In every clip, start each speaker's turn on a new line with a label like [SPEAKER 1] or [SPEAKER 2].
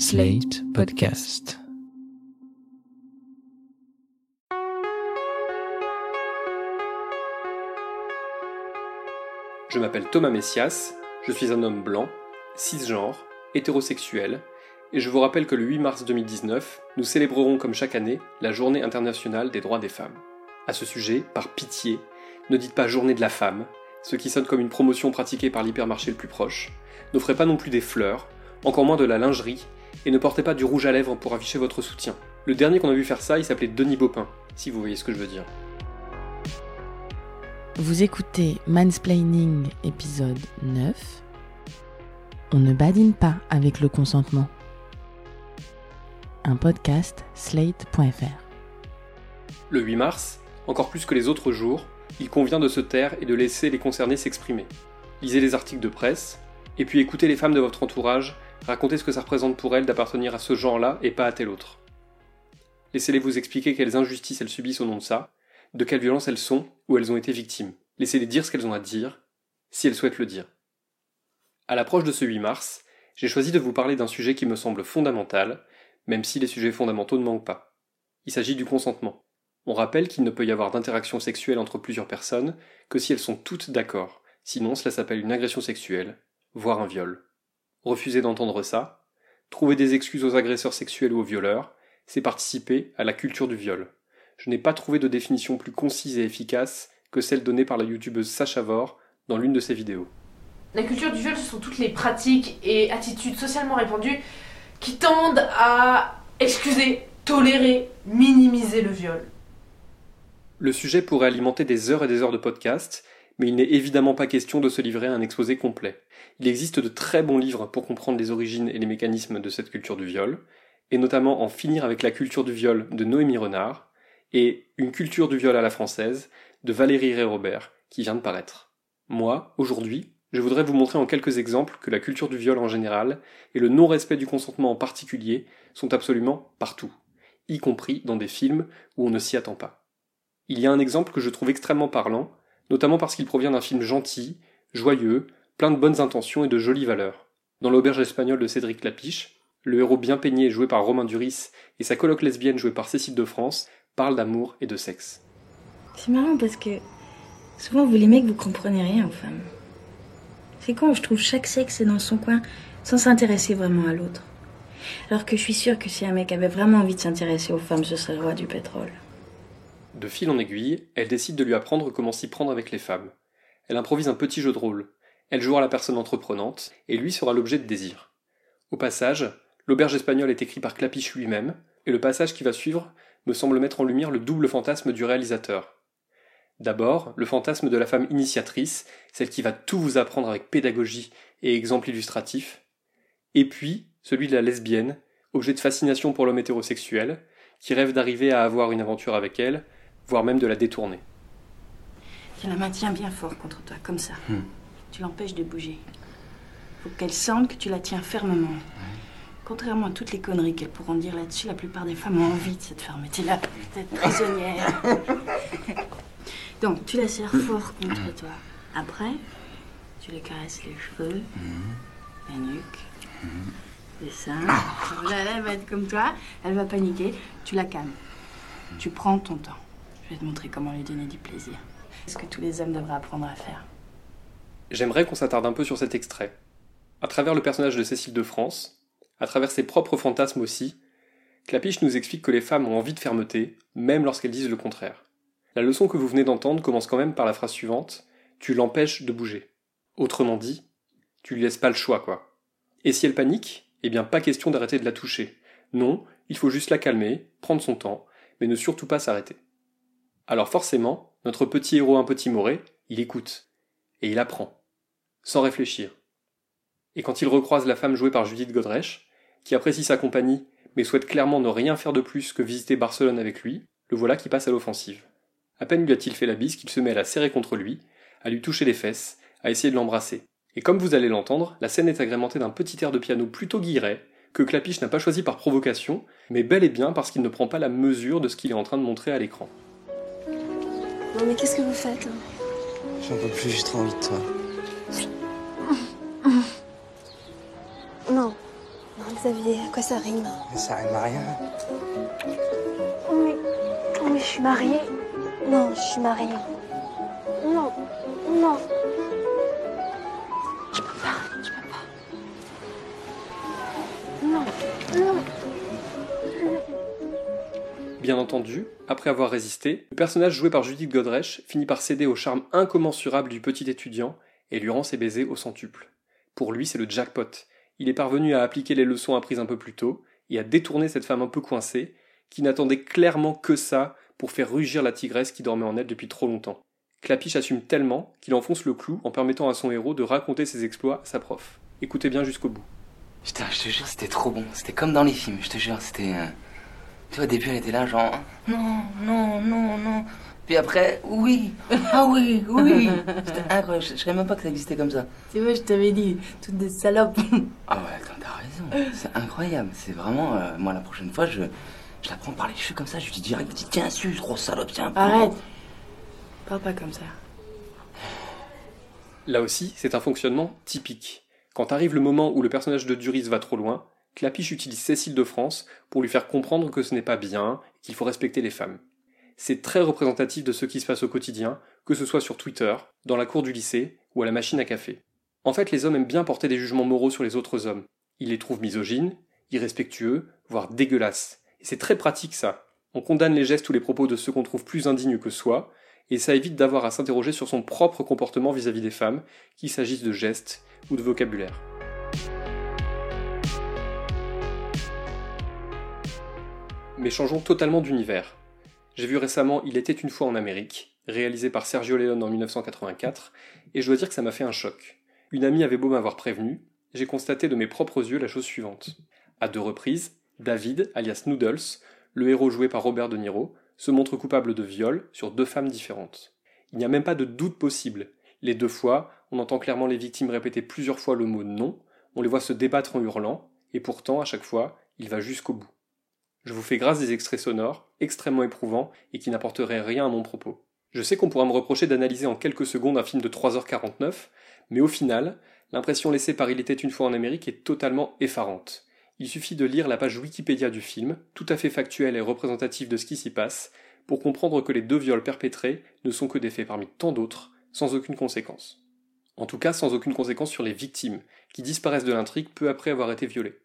[SPEAKER 1] Slate Podcast.
[SPEAKER 2] Je m'appelle Thomas Messias, je suis un homme blanc, cisgenre, hétérosexuel, et je vous rappelle que le 8 mars 2019, nous célébrerons comme chaque année la Journée internationale des droits des femmes. À ce sujet, par pitié, ne dites pas Journée de la femme, ce qui sonne comme une promotion pratiquée par l'hypermarché le plus proche, n'offrez pas non plus des fleurs, encore moins de la lingerie, et ne portez pas du rouge à lèvres pour afficher votre soutien. Le dernier qu'on a vu faire ça, il s'appelait Denis Baupin, si vous voyez ce que je veux dire.
[SPEAKER 3] Vous écoutez Mansplaining épisode 9. On ne badine pas avec le consentement. Un podcast slate.fr.
[SPEAKER 2] Le 8 mars, encore plus que les autres jours, il convient de se taire et de laisser les concernés s'exprimer. Lisez les articles de presse, et puis écoutez les femmes de votre entourage raconter ce que ça représente pour elles d'appartenir à ce genre-là et pas à tel autre. Laissez-les vous expliquer quelles injustices elles subissent au nom de ça, de quelles violences elles sont ou elles ont été victimes. Laissez-les dire ce qu'elles ont à dire, si elles souhaitent le dire. À l'approche de ce 8 mars, j'ai choisi de vous parler d'un sujet qui me semble fondamental, même si les sujets fondamentaux ne manquent pas. Il s'agit du consentement. On rappelle qu'il ne peut y avoir d'interaction sexuelle entre plusieurs personnes que si elles sont toutes d'accord, sinon cela s'appelle une agression sexuelle, voire un viol. Refuser d'entendre ça, trouver des excuses aux agresseurs sexuels ou aux violeurs, c'est participer à la culture du viol. Je n'ai pas trouvé de définition plus concise et efficace que celle donnée par la youtubeuse Sacha Vor dans l'une de ses vidéos.
[SPEAKER 4] La culture du viol, ce sont toutes les pratiques et attitudes socialement répandues qui tendent à excuser, tolérer, minimiser le viol.
[SPEAKER 2] Le sujet pourrait alimenter des heures et des heures de podcast, mais il n'est évidemment pas question de se livrer à un exposé complet. Il existe de très bons livres pour comprendre les origines et les mécanismes de cette culture du viol, et notamment en finir avec la culture du viol de Noémie Renard, et Une culture du viol à la française de Valérie Ré-Robert, qui vient de paraître. Moi, aujourd'hui, je voudrais vous montrer en quelques exemples que la culture du viol en général et le non-respect du consentement en particulier sont absolument partout, y compris dans des films où on ne s'y attend pas. Il y a un exemple que je trouve extrêmement parlant, notamment parce qu'il provient d'un film gentil, joyeux, plein de bonnes intentions et de jolies valeurs. Dans l'auberge espagnole de Cédric Lapiche, le héros bien peigné joué par Romain Duris et sa coloc lesbienne jouée par Cécile de France parlent d'amour et de sexe.
[SPEAKER 5] C'est marrant parce que souvent vous les mecs vous comprenez rien aux femmes. C'est quand je trouve chaque sexe est dans son coin sans s'intéresser vraiment à l'autre. Alors que je suis sûre que si un mec avait vraiment envie de s'intéresser aux femmes, ce serait le roi du pétrole.
[SPEAKER 2] De fil en aiguille, elle décide de lui apprendre comment s'y prendre avec les femmes. Elle improvise un petit jeu de rôle. Elle jouera la personne entreprenante, et lui sera l'objet de désir. Au passage, l'auberge espagnole est écrit par Clapiche lui-même, et le passage qui va suivre me semble mettre en lumière le double fantasme du réalisateur. D'abord, le fantasme de la femme initiatrice, celle qui va tout vous apprendre avec pédagogie et exemple illustratif, et puis celui de la lesbienne, objet de fascination pour l'homme hétérosexuel, qui rêve d'arriver à avoir une aventure avec elle, voire même de la détourner.
[SPEAKER 5] Tu la maintiens bien fort contre toi, comme ça.
[SPEAKER 6] Hmm.
[SPEAKER 5] Tu l'empêches de bouger. Faut qu'elle sente que tu la tiens fermement. Contrairement à toutes les conneries qu'elles pourront dire là-dessus, la plupart des femmes ont envie de cette fermeté-là, d'être prisonnière. Donc, tu la serres fort contre toi. Après, tu lui caresses les cheveux, la nuque, les seins. Là, là, elle va être comme toi, elle va paniquer. Tu la calmes. Tu prends ton temps. Je vais te montrer comment lui donner du plaisir. C'est ce que tous les hommes devraient apprendre à faire.
[SPEAKER 2] J'aimerais qu'on s'attarde un peu sur cet extrait. À travers le personnage de Cécile de France, à travers ses propres fantasmes aussi, Clapiche nous explique que les femmes ont envie de fermeté, même lorsqu'elles disent le contraire. La leçon que vous venez d'entendre commence quand même par la phrase suivante Tu l'empêches de bouger. Autrement dit, tu lui laisses pas le choix, quoi. Et si elle panique, eh bien pas question d'arrêter de la toucher. Non, il faut juste la calmer, prendre son temps, mais ne surtout pas s'arrêter. Alors forcément, notre petit héros un petit moré, il écoute. Et il apprend. Sans réfléchir. Et quand il recroise la femme jouée par Judith Godrèche, qui apprécie sa compagnie, mais souhaite clairement ne rien faire de plus que visiter Barcelone avec lui, le voilà qui passe à l'offensive. À peine lui a-t-il fait la bise qu'il se met à la serrer contre lui, à lui toucher les fesses, à essayer de l'embrasser. Et comme vous allez l'entendre, la scène est agrémentée d'un petit air de piano plutôt guilleret, que Clapiche n'a pas choisi par provocation, mais bel et bien parce qu'il ne prend pas la mesure de ce qu'il est en train de montrer à l'écran.
[SPEAKER 7] Non mais qu'est-ce que vous faites
[SPEAKER 6] J'en peux plus, j'ai trop envie de toi.
[SPEAKER 7] Non. Non, Xavier, à quoi ça rime
[SPEAKER 6] Mais ça rime à rien.
[SPEAKER 7] Oui, oui, je suis mariée. Non, je suis mariée. Non, non. Je peux pas, je peux pas. Non, non.
[SPEAKER 2] Bien entendu, après avoir résisté, le personnage joué par Judith Godrèche finit par céder au charme incommensurable du petit étudiant et lui rend ses baisers au centuple. Pour lui, c'est le jackpot. Il est parvenu à appliquer les leçons apprises un peu plus tôt et à détourner cette femme un peu coincée, qui n'attendait clairement que ça pour faire rugir la tigresse qui dormait en elle depuis trop longtemps. Clapiche assume tellement qu'il enfonce le clou en permettant à son héros de raconter ses exploits à sa prof. Écoutez bien jusqu'au bout.
[SPEAKER 8] Putain, je te jure, c'était trop bon. C'était comme dans les films, je te jure, c'était. euh, Tu vois, au début, elle était là, genre. Non, non, non, non. Puis après, oui. Ah oui, oui. C'était incroyable, je, je savais même pas que ça existait comme ça.
[SPEAKER 5] Tu vois, je t'avais dit, toutes des salopes.
[SPEAKER 8] Ah ouais, attends, t'as raison. C'est incroyable. C'est vraiment. euh, moi, la prochaine fois, je, je la prends par les cheveux comme ça, je lui dis direct, je dis, tiens, suce, gros salope, tiens.
[SPEAKER 5] Arrête. Parle pas comme ça.
[SPEAKER 2] Là aussi, c'est un fonctionnement typique. Quand arrive le moment où le personnage de Duris va trop loin, Clapiche utilise Cécile de France pour lui faire comprendre que ce n'est pas bien et qu'il faut respecter les femmes. C'est très représentatif de ce qui se passe au quotidien, que ce soit sur Twitter, dans la cour du lycée ou à la machine à café. En fait, les hommes aiment bien porter des jugements moraux sur les autres hommes. Ils les trouvent misogynes, irrespectueux, voire dégueulasses. Et c'est très pratique ça. On condamne les gestes ou les propos de ceux qu'on trouve plus indignes que soi, et ça évite d'avoir à s'interroger sur son propre comportement vis-à-vis des femmes, qu'il s'agisse de gestes ou de vocabulaire. Mais changeons totalement d'univers. J'ai vu récemment Il était une fois en Amérique, réalisé par Sergio Leone en 1984, et je dois dire que ça m'a fait un choc. Une amie avait beau m'avoir prévenu, j'ai constaté de mes propres yeux la chose suivante. À deux reprises, David, alias Noodles, le héros joué par Robert De Niro, se montre coupable de viol sur deux femmes différentes. Il n'y a même pas de doute possible. Les deux fois, on entend clairement les victimes répéter plusieurs fois le mot non, on les voit se débattre en hurlant, et pourtant, à chaque fois, il va jusqu'au bout. Je vous fais grâce des extraits sonores, extrêmement éprouvants, et qui n'apporteraient rien à mon propos. Je sais qu'on pourra me reprocher d'analyser en quelques secondes un film de 3h49, mais au final, l'impression laissée par Il était une fois en Amérique est totalement effarante. Il suffit de lire la page Wikipédia du film, tout à fait factuelle et représentative de ce qui s'y passe, pour comprendre que les deux viols perpétrés ne sont que des faits parmi tant d'autres, sans aucune conséquence. En tout cas, sans aucune conséquence sur les victimes, qui disparaissent de l'intrigue peu après avoir été violées.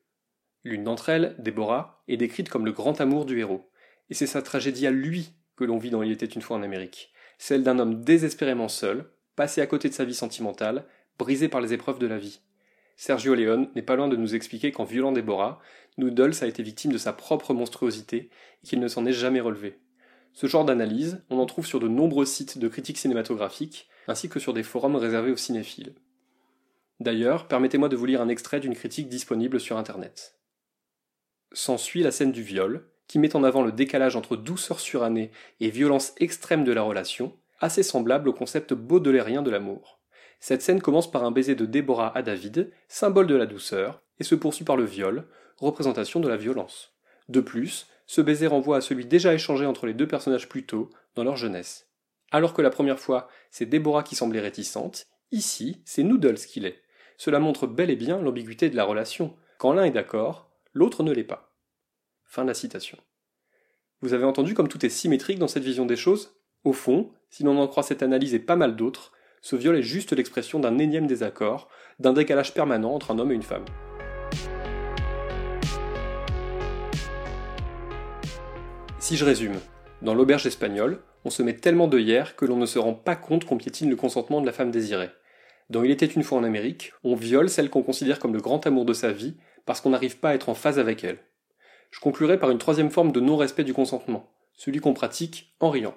[SPEAKER 2] L'une d'entre elles, Déborah, est décrite comme le grand amour du héros, et c'est sa tragédie à lui que l'on vit dans Il était une fois en Amérique, celle d'un homme désespérément seul, passé à côté de sa vie sentimentale, brisé par les épreuves de la vie. Sergio Leone n'est pas loin de nous expliquer qu'en violant Déborah, Noodles a été victime de sa propre monstruosité et qu'il ne s'en est jamais relevé. Ce genre d'analyse, on en trouve sur de nombreux sites de critiques cinématographiques, ainsi que sur des forums réservés aux cinéphiles. D'ailleurs, permettez-moi de vous lire un extrait d'une critique disponible sur Internet. S'ensuit la scène du viol, qui met en avant le décalage entre douceur surannée et violence extrême de la relation, assez semblable au concept baudelairien de l'amour. Cette scène commence par un baiser de Déborah à David, symbole de la douceur, et se poursuit par le viol, représentation de la violence. De plus, ce baiser renvoie à celui déjà échangé entre les deux personnages plus tôt, dans leur jeunesse. Alors que la première fois, c'est Déborah qui semblait réticente, ici, c'est Noodles qui l'est. Cela montre bel et bien l'ambiguïté de la relation. Quand l'un est d'accord, l'autre ne l'est pas. Fin de la citation. Vous avez entendu comme tout est symétrique dans cette vision des choses? Au fond, si l'on en croit cette analyse et pas mal d'autres, ce viol est juste l'expression d'un énième désaccord, d'un décalage permanent entre un homme et une femme. Si je résume, dans l'auberge espagnole, on se met tellement de hier que l'on ne se rend pas compte qu'on piétine le consentement de la femme désirée. Dans Il était une fois en Amérique, on viole celle qu'on considère comme le grand amour de sa vie parce qu'on n'arrive pas à être en phase avec elle. Je conclurai par une troisième forme de non-respect du consentement, celui qu'on pratique en riant.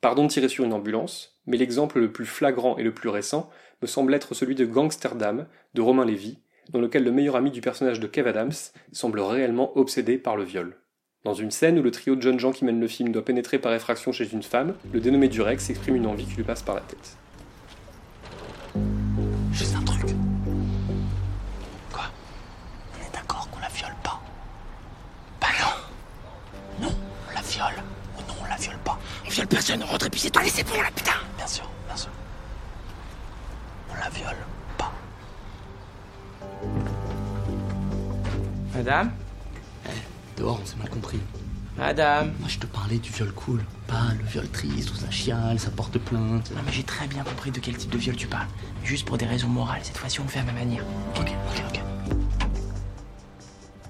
[SPEAKER 2] Pardon de tirer sur une ambulance, mais l'exemple le plus flagrant et le plus récent me semble être celui de Gangsterdam de Romain Lévy, dans lequel le meilleur ami du personnage de Kev Adams semble réellement obsédé par le viol. Dans une scène où le trio de jeunes gens qui mènent le film doit pénétrer par effraction chez une femme, le dénommé Durex exprime une envie qui lui passe par la tête.
[SPEAKER 6] Personne, on rentre et puis c'est tout. Allez, c'est bon là, putain Bien sûr, bien sûr. On la viole pas.
[SPEAKER 9] Madame
[SPEAKER 8] Madame
[SPEAKER 6] Dehors, on s'est mal compris.
[SPEAKER 8] Madame
[SPEAKER 6] Moi, je te parlais du viol cool. Pas le viol triste où ça chiale, ça porte plainte.
[SPEAKER 1] Non mais j'ai très bien compris de quel type de viol tu parles. Juste pour des raisons morales, cette fois-ci on le fait à ma manière.
[SPEAKER 6] Ok, ok, ok.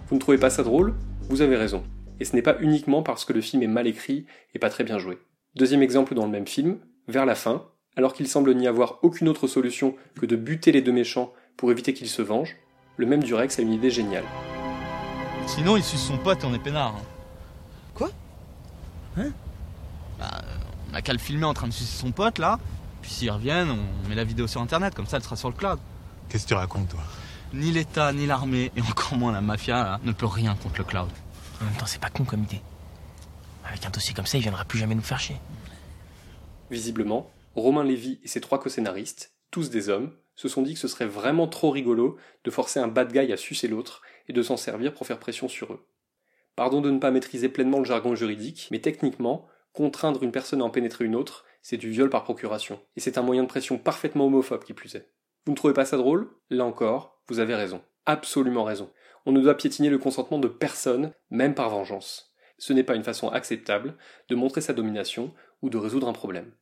[SPEAKER 2] Vous ne trouvez pas ça drôle? Vous avez raison. Et ce n'est pas uniquement parce que le film est mal écrit et pas très bien joué. Deuxième exemple dans le même film, vers la fin, alors qu'il semble n'y avoir aucune autre solution que de buter les deux méchants pour éviter qu'ils se vengent, le même Durex a une idée géniale.
[SPEAKER 9] Sinon, il suce son pote et on est peinard. hein.
[SPEAKER 6] Quoi?
[SPEAKER 9] Hein? Bah, on a qu'à le filmer en train de sucer son pote là. Puis s'ils reviennent, on met la vidéo sur internet, comme ça elle sera sur le cloud.
[SPEAKER 10] Qu'est-ce que tu racontes, toi?
[SPEAKER 9] Ni l'État, ni l'armée, et encore moins la mafia là, ne peut rien contre le cloud.
[SPEAKER 1] En même temps, c'est pas con comme idée. Avec un dossier comme ça, il viendra plus jamais nous faire chier.
[SPEAKER 2] Visiblement, Romain Lévy et ses trois co-scénaristes, tous des hommes, se sont dit que ce serait vraiment trop rigolo de forcer un bad guy à sucer l'autre et de s'en servir pour faire pression sur eux. Pardon de ne pas maîtriser pleinement le jargon juridique, mais techniquement, contraindre une personne à en pénétrer une autre, c'est du viol par procuration, et c'est un moyen de pression parfaitement homophobe qui plus est. Vous ne trouvez pas ça drôle? Là encore, vous avez raison. Absolument raison. On ne doit piétiner le consentement de personne, même par vengeance. Ce n'est pas une façon acceptable de montrer sa domination ou de résoudre un problème.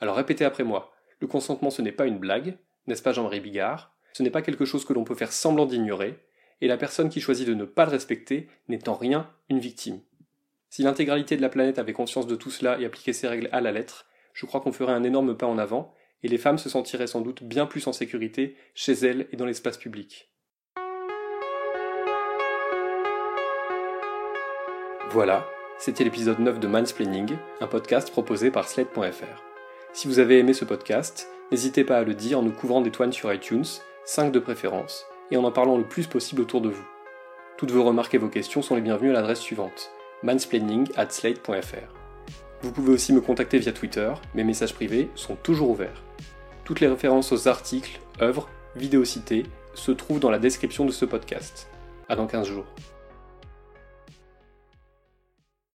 [SPEAKER 2] Alors répétez après moi. Le consentement ce n'est pas une blague, n'est-ce pas Jean-Marie Bigard? Ce n'est pas quelque chose que l'on peut faire semblant d'ignorer, et la personne qui choisit de ne pas le respecter n'est en rien une victime. Si l'intégralité de la planète avait conscience de tout cela et appliquait ces règles à la lettre, je crois qu'on ferait un énorme pas en avant, et les femmes se sentiraient sans doute bien plus en sécurité chez elles et dans l'espace public. Voilà, c'était l'épisode 9 de Mansplaining, un podcast proposé par Slate.fr. Si vous avez aimé ce podcast, n'hésitez pas à le dire en nous couvrant d'étoiles sur iTunes, 5 de préférence, et en en parlant le plus possible autour de vous. Toutes vos remarques et vos questions sont les bienvenues à l'adresse suivante mansplaining at slate.fr. Vous pouvez aussi me contacter via Twitter, mes messages privés sont toujours ouverts. Toutes les références aux articles, œuvres, vidéos citées se trouvent dans la description de ce podcast. À dans 15 jours.